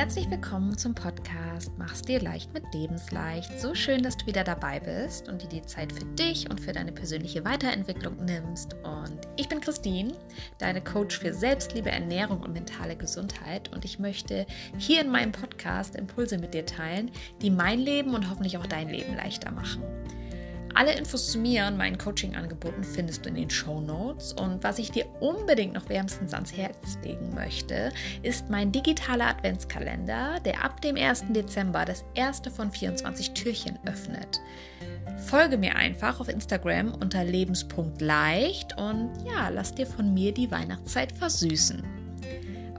Herzlich willkommen zum Podcast Mach's dir leicht mit Lebensleicht. So schön, dass du wieder dabei bist und dir die Zeit für dich und für deine persönliche Weiterentwicklung nimmst. Und ich bin Christine, deine Coach für Selbstliebe, Ernährung und mentale Gesundheit. Und ich möchte hier in meinem Podcast Impulse mit dir teilen, die mein Leben und hoffentlich auch dein Leben leichter machen. Alle Infos zu mir und meinen Coaching-Angeboten findest du in den Show Notes. Und was ich dir unbedingt noch wärmstens ans Herz legen möchte, ist mein digitaler Adventskalender, der ab dem 1. Dezember das erste von 24 Türchen öffnet. Folge mir einfach auf Instagram unter lebenspunktleicht und ja, lass dir von mir die Weihnachtszeit versüßen.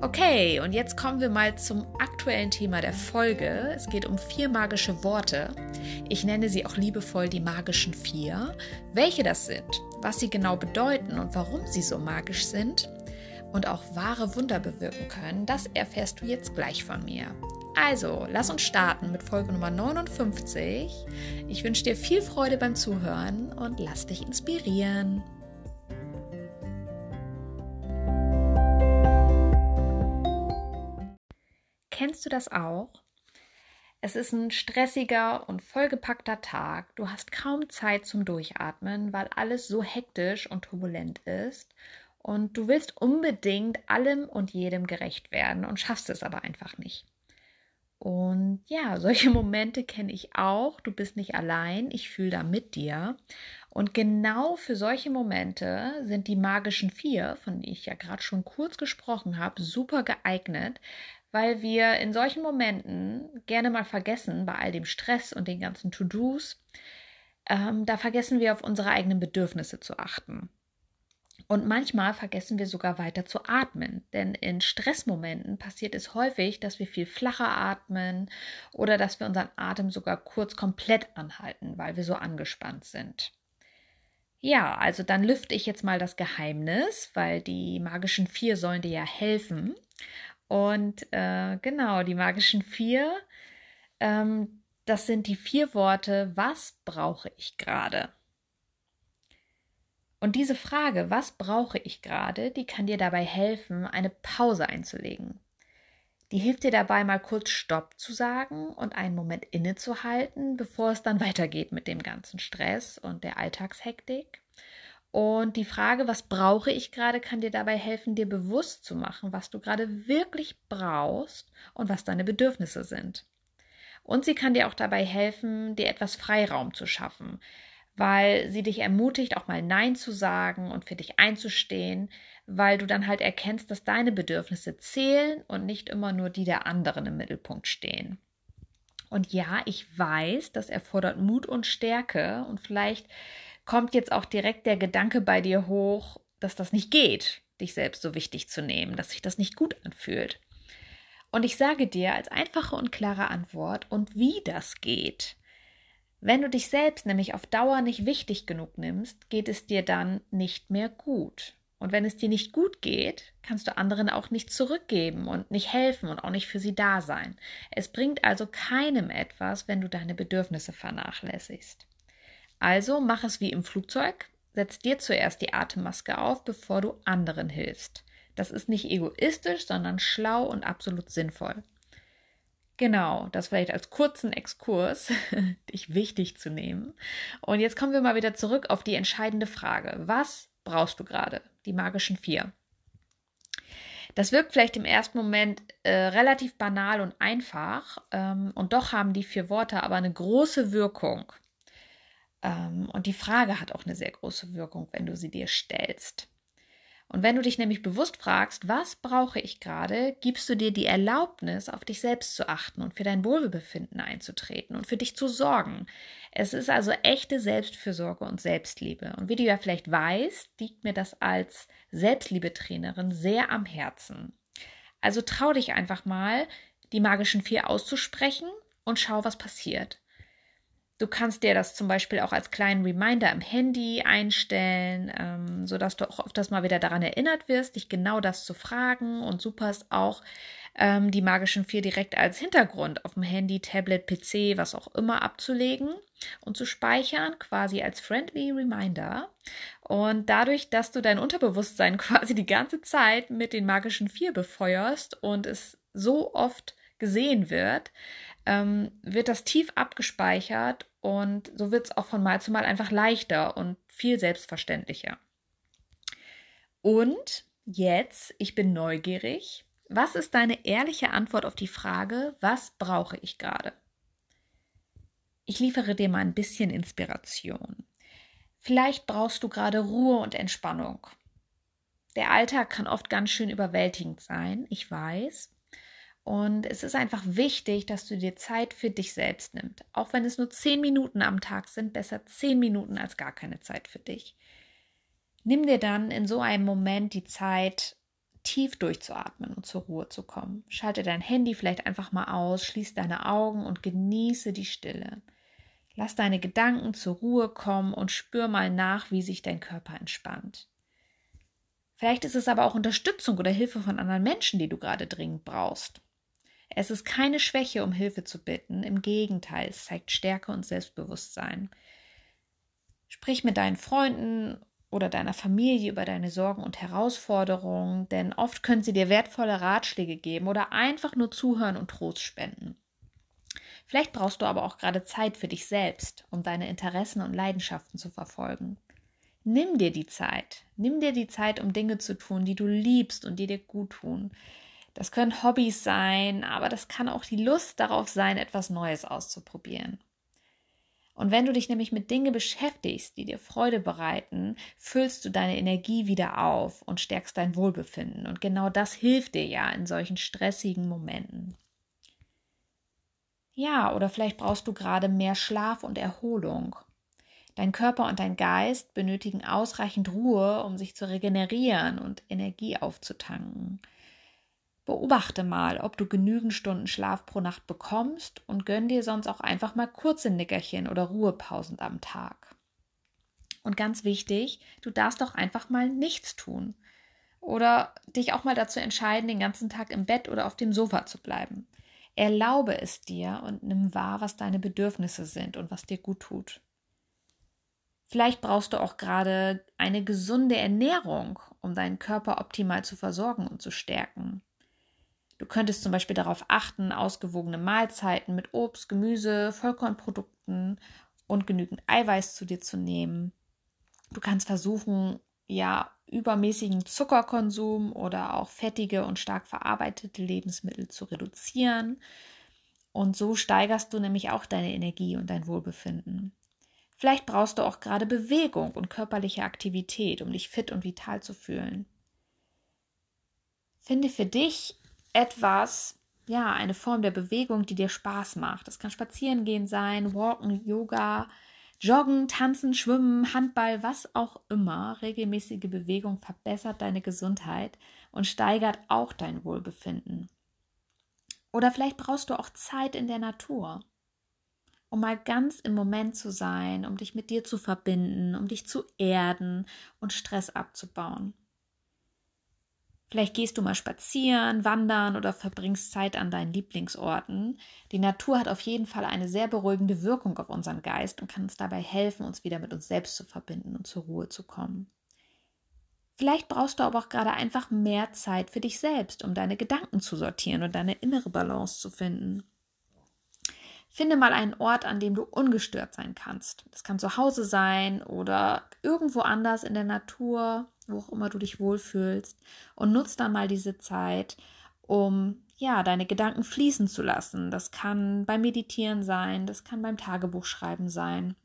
Okay, und jetzt kommen wir mal zum aktuellen Thema der Folge. Es geht um vier magische Worte. Ich nenne sie auch liebevoll die magischen vier. Welche das sind, was sie genau bedeuten und warum sie so magisch sind und auch wahre Wunder bewirken können, das erfährst du jetzt gleich von mir. Also, lass uns starten mit Folge Nummer 59. Ich wünsche dir viel Freude beim Zuhören und lass dich inspirieren. Kennst du das auch? Es ist ein stressiger und vollgepackter Tag. Du hast kaum Zeit zum Durchatmen, weil alles so hektisch und turbulent ist. Und du willst unbedingt allem und jedem gerecht werden und schaffst es aber einfach nicht. Und ja, solche Momente kenne ich auch. Du bist nicht allein. Ich fühle da mit dir. Und genau für solche Momente sind die magischen vier, von denen ich ja gerade schon kurz gesprochen habe, super geeignet, weil wir in solchen Momenten gerne mal vergessen, bei all dem Stress und den ganzen To-Dos, ähm, da vergessen wir auf unsere eigenen Bedürfnisse zu achten. Und manchmal vergessen wir sogar weiter zu atmen, denn in Stressmomenten passiert es häufig, dass wir viel flacher atmen oder dass wir unseren Atem sogar kurz komplett anhalten, weil wir so angespannt sind. Ja, also dann lüfte ich jetzt mal das Geheimnis, weil die magischen vier sollen dir ja helfen. Und äh, genau, die magischen vier, ähm, das sind die vier Worte, was brauche ich gerade? Und diese Frage, was brauche ich gerade, die kann dir dabei helfen, eine Pause einzulegen. Die hilft dir dabei, mal kurz Stopp zu sagen und einen Moment innezuhalten, bevor es dann weitergeht mit dem ganzen Stress und der Alltagshektik. Und die Frage, was brauche ich gerade, kann dir dabei helfen, dir bewusst zu machen, was du gerade wirklich brauchst und was deine Bedürfnisse sind. Und sie kann dir auch dabei helfen, dir etwas Freiraum zu schaffen, weil sie dich ermutigt, auch mal Nein zu sagen und für dich einzustehen, weil du dann halt erkennst, dass deine Bedürfnisse zählen und nicht immer nur die der anderen im Mittelpunkt stehen. Und ja, ich weiß, das erfordert Mut und Stärke und vielleicht kommt jetzt auch direkt der Gedanke bei dir hoch, dass das nicht geht, dich selbst so wichtig zu nehmen, dass sich das nicht gut anfühlt. Und ich sage dir als einfache und klare Antwort und wie das geht. Wenn du dich selbst nämlich auf Dauer nicht wichtig genug nimmst, geht es dir dann nicht mehr gut. Und wenn es dir nicht gut geht, kannst du anderen auch nicht zurückgeben und nicht helfen und auch nicht für sie da sein. Es bringt also keinem etwas, wenn du deine Bedürfnisse vernachlässigst. Also mach es wie im Flugzeug, setz dir zuerst die Atemmaske auf, bevor du anderen hilfst. Das ist nicht egoistisch, sondern schlau und absolut sinnvoll. Genau, das vielleicht als kurzen Exkurs, dich wichtig zu nehmen. Und jetzt kommen wir mal wieder zurück auf die entscheidende Frage. Was brauchst du gerade? Die magischen vier. Das wirkt vielleicht im ersten Moment äh, relativ banal und einfach, ähm, und doch haben die vier Worte aber eine große Wirkung. Ähm, und die Frage hat auch eine sehr große Wirkung, wenn du sie dir stellst. Und wenn du dich nämlich bewusst fragst, was brauche ich gerade, gibst du dir die Erlaubnis, auf dich selbst zu achten und für dein Wohlbefinden einzutreten und für dich zu sorgen. Es ist also echte Selbstfürsorge und Selbstliebe. Und wie du ja vielleicht weißt, liegt mir das als Selbstliebetrainerin sehr am Herzen. Also trau dich einfach mal, die magischen vier auszusprechen und schau, was passiert. Du kannst dir das zum Beispiel auch als kleinen Reminder im Handy einstellen, ähm, sodass du auch oft das mal wieder daran erinnert wirst, dich genau das zu fragen. Und super ist auch, ähm, die magischen vier direkt als Hintergrund auf dem Handy, Tablet, PC, was auch immer abzulegen und zu speichern, quasi als friendly Reminder. Und dadurch, dass du dein Unterbewusstsein quasi die ganze Zeit mit den magischen vier befeuerst und es so oft gesehen wird, ähm, wird das tief abgespeichert und so wird es auch von Mal zu Mal einfach leichter und viel selbstverständlicher. Und jetzt, ich bin neugierig. Was ist deine ehrliche Antwort auf die Frage, was brauche ich gerade? Ich liefere dir mal ein bisschen Inspiration. Vielleicht brauchst du gerade Ruhe und Entspannung. Der Alltag kann oft ganz schön überwältigend sein, ich weiß. Und es ist einfach wichtig, dass du dir Zeit für dich selbst nimmst. Auch wenn es nur zehn Minuten am Tag sind, besser zehn Minuten als gar keine Zeit für dich. Nimm dir dann in so einem Moment die Zeit, tief durchzuatmen und zur Ruhe zu kommen. Schalte dein Handy vielleicht einfach mal aus, schließ deine Augen und genieße die Stille. Lass deine Gedanken zur Ruhe kommen und spür mal nach, wie sich dein Körper entspannt. Vielleicht ist es aber auch Unterstützung oder Hilfe von anderen Menschen, die du gerade dringend brauchst. Es ist keine Schwäche, um Hilfe zu bitten. Im Gegenteil, es zeigt Stärke und Selbstbewusstsein. Sprich mit deinen Freunden oder deiner Familie über deine Sorgen und Herausforderungen, denn oft können sie dir wertvolle Ratschläge geben oder einfach nur zuhören und Trost spenden. Vielleicht brauchst du aber auch gerade Zeit für dich selbst, um deine Interessen und Leidenschaften zu verfolgen. Nimm dir die Zeit. Nimm dir die Zeit, um Dinge zu tun, die du liebst und die dir gut tun. Das können Hobbys sein, aber das kann auch die Lust darauf sein, etwas Neues auszuprobieren. Und wenn du dich nämlich mit Dingen beschäftigst, die dir Freude bereiten, füllst du deine Energie wieder auf und stärkst dein Wohlbefinden. Und genau das hilft dir ja in solchen stressigen Momenten. Ja, oder vielleicht brauchst du gerade mehr Schlaf und Erholung. Dein Körper und dein Geist benötigen ausreichend Ruhe, um sich zu regenerieren und Energie aufzutanken. Beobachte mal, ob du genügend Stunden Schlaf pro Nacht bekommst und gönn dir sonst auch einfach mal kurze Nickerchen oder Ruhepausen am Tag. Und ganz wichtig, du darfst auch einfach mal nichts tun. Oder dich auch mal dazu entscheiden, den ganzen Tag im Bett oder auf dem Sofa zu bleiben. Erlaube es dir und nimm wahr, was deine Bedürfnisse sind und was dir gut tut. Vielleicht brauchst du auch gerade eine gesunde Ernährung, um deinen Körper optimal zu versorgen und zu stärken. Du könntest zum Beispiel darauf achten, ausgewogene Mahlzeiten mit Obst, Gemüse, Vollkornprodukten und genügend Eiweiß zu dir zu nehmen. Du kannst versuchen, ja, übermäßigen Zuckerkonsum oder auch fettige und stark verarbeitete Lebensmittel zu reduzieren. Und so steigerst du nämlich auch deine Energie und dein Wohlbefinden. Vielleicht brauchst du auch gerade Bewegung und körperliche Aktivität, um dich fit und vital zu fühlen. Finde für dich etwas, ja, eine Form der Bewegung, die dir Spaß macht. Das kann Spazierengehen sein, Walken, Yoga, Joggen, Tanzen, Schwimmen, Handball, was auch immer, regelmäßige Bewegung verbessert deine Gesundheit und steigert auch dein Wohlbefinden. Oder vielleicht brauchst du auch Zeit in der Natur, um mal ganz im Moment zu sein, um dich mit dir zu verbinden, um dich zu erden und Stress abzubauen. Vielleicht gehst du mal spazieren, wandern oder verbringst Zeit an deinen Lieblingsorten. Die Natur hat auf jeden Fall eine sehr beruhigende Wirkung auf unseren Geist und kann uns dabei helfen, uns wieder mit uns selbst zu verbinden und zur Ruhe zu kommen. Vielleicht brauchst du aber auch gerade einfach mehr Zeit für dich selbst, um deine Gedanken zu sortieren und deine innere Balance zu finden. Finde mal einen Ort, an dem du ungestört sein kannst. Das kann zu Hause sein oder irgendwo anders in der Natur, wo auch immer du dich wohlfühlst. Und nutz dann mal diese Zeit, um ja, deine Gedanken fließen zu lassen. Das kann beim Meditieren sein, das kann beim Tagebuchschreiben sein.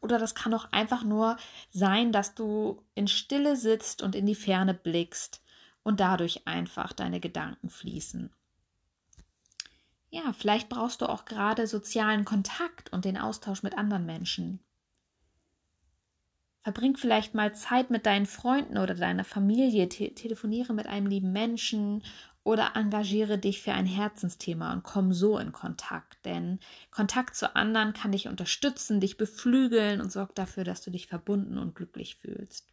Oder das kann auch einfach nur sein, dass du in Stille sitzt und in die Ferne blickst und dadurch einfach deine Gedanken fließen ja, vielleicht brauchst du auch gerade sozialen Kontakt und den Austausch mit anderen Menschen. Verbring vielleicht mal Zeit mit deinen Freunden oder deiner Familie, te telefoniere mit einem lieben Menschen oder engagiere dich für ein Herzensthema und komm so in Kontakt. Denn Kontakt zu anderen kann dich unterstützen, dich beflügeln und sorgt dafür, dass du dich verbunden und glücklich fühlst.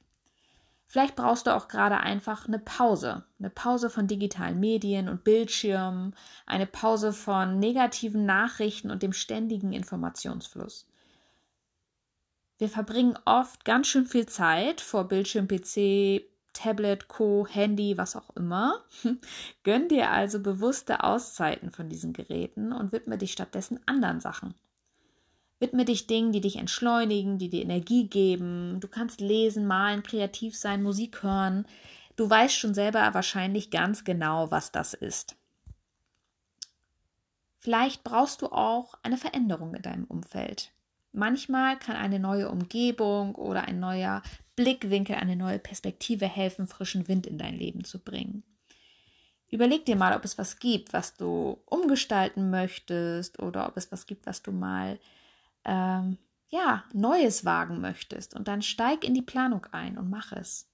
Vielleicht brauchst du auch gerade einfach eine Pause. Eine Pause von digitalen Medien und Bildschirmen, eine Pause von negativen Nachrichten und dem ständigen Informationsfluss. Wir verbringen oft ganz schön viel Zeit vor Bildschirm, PC, Tablet, Co, Handy, was auch immer. Gönn dir also bewusste Auszeiten von diesen Geräten und widme dich stattdessen anderen Sachen. Widme dich Dingen, die dich entschleunigen, die dir Energie geben. Du kannst lesen, malen, kreativ sein, Musik hören. Du weißt schon selber wahrscheinlich ganz genau, was das ist. Vielleicht brauchst du auch eine Veränderung in deinem Umfeld. Manchmal kann eine neue Umgebung oder ein neuer Blickwinkel, eine neue Perspektive helfen, frischen Wind in dein Leben zu bringen. Überleg dir mal, ob es was gibt, was du umgestalten möchtest oder ob es was gibt, was du mal ähm, ja Neues wagen möchtest. Und dann steig in die Planung ein und mach es.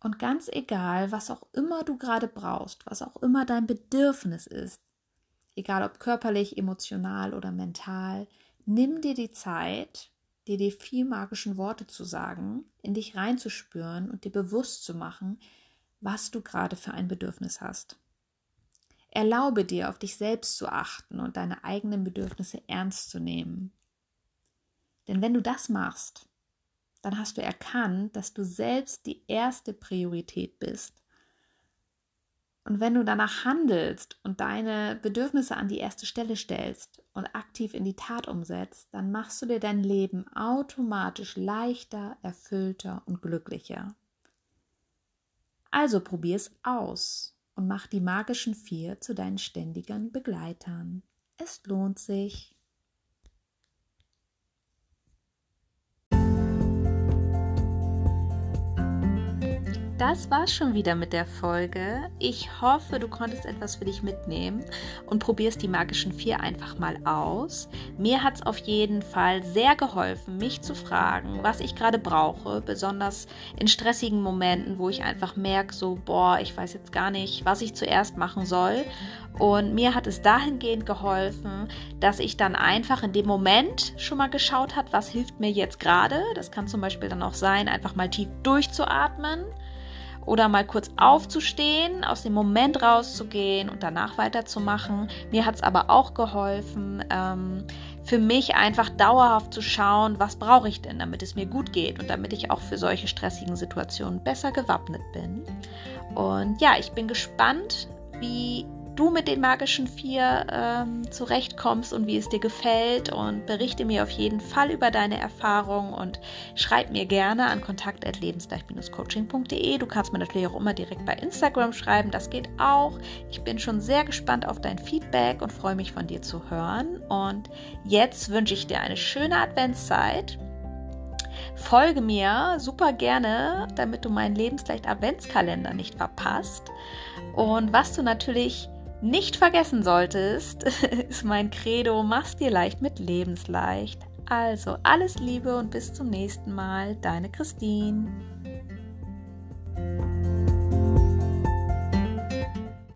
Und ganz egal, was auch immer du gerade brauchst, was auch immer dein Bedürfnis ist, egal ob körperlich, emotional oder mental, nimm dir die Zeit, dir die vier magischen Worte zu sagen, in dich reinzuspüren und dir bewusst zu machen, was du gerade für ein Bedürfnis hast. Erlaube dir, auf dich selbst zu achten und deine eigenen Bedürfnisse ernst zu nehmen. Denn wenn du das machst, dann hast du erkannt, dass du selbst die erste Priorität bist und wenn du danach handelst und deine Bedürfnisse an die erste Stelle stellst und aktiv in die Tat umsetzt, dann machst du dir dein Leben automatisch leichter, erfüllter und glücklicher. Also probier es aus und mach die magischen vier zu deinen ständigen Begleitern. Es lohnt sich. Das war's schon wieder mit der Folge. Ich hoffe, du konntest etwas für dich mitnehmen und probierst die magischen vier einfach mal aus. Mir hat es auf jeden Fall sehr geholfen, mich zu fragen, was ich gerade brauche, besonders in stressigen Momenten, wo ich einfach merke, so, boah, ich weiß jetzt gar nicht, was ich zuerst machen soll. Und mir hat es dahingehend geholfen, dass ich dann einfach in dem Moment schon mal geschaut habe, was hilft mir jetzt gerade. Das kann zum Beispiel dann auch sein, einfach mal tief durchzuatmen oder mal kurz aufzustehen, aus dem Moment rauszugehen und danach weiterzumachen. Mir hat es aber auch geholfen, ähm, für mich einfach dauerhaft zu schauen, was brauche ich denn, damit es mir gut geht und damit ich auch für solche stressigen Situationen besser gewappnet bin. Und ja, ich bin gespannt, wie du mit den magischen vier ähm, zurechtkommst und wie es dir gefällt und berichte mir auf jeden Fall über deine Erfahrungen und schreib mir gerne an kontakt@lebensgleich-coaching.de. Du kannst mir natürlich auch immer direkt bei Instagram schreiben, das geht auch. Ich bin schon sehr gespannt auf dein Feedback und freue mich von dir zu hören. Und jetzt wünsche ich dir eine schöne Adventszeit. Folge mir super gerne, damit du meinen Lebensleicht Adventskalender nicht verpasst. Und was du natürlich nicht vergessen solltest, ist mein Credo, mach's dir leicht mit Lebensleicht. Also alles Liebe und bis zum nächsten Mal, deine Christine.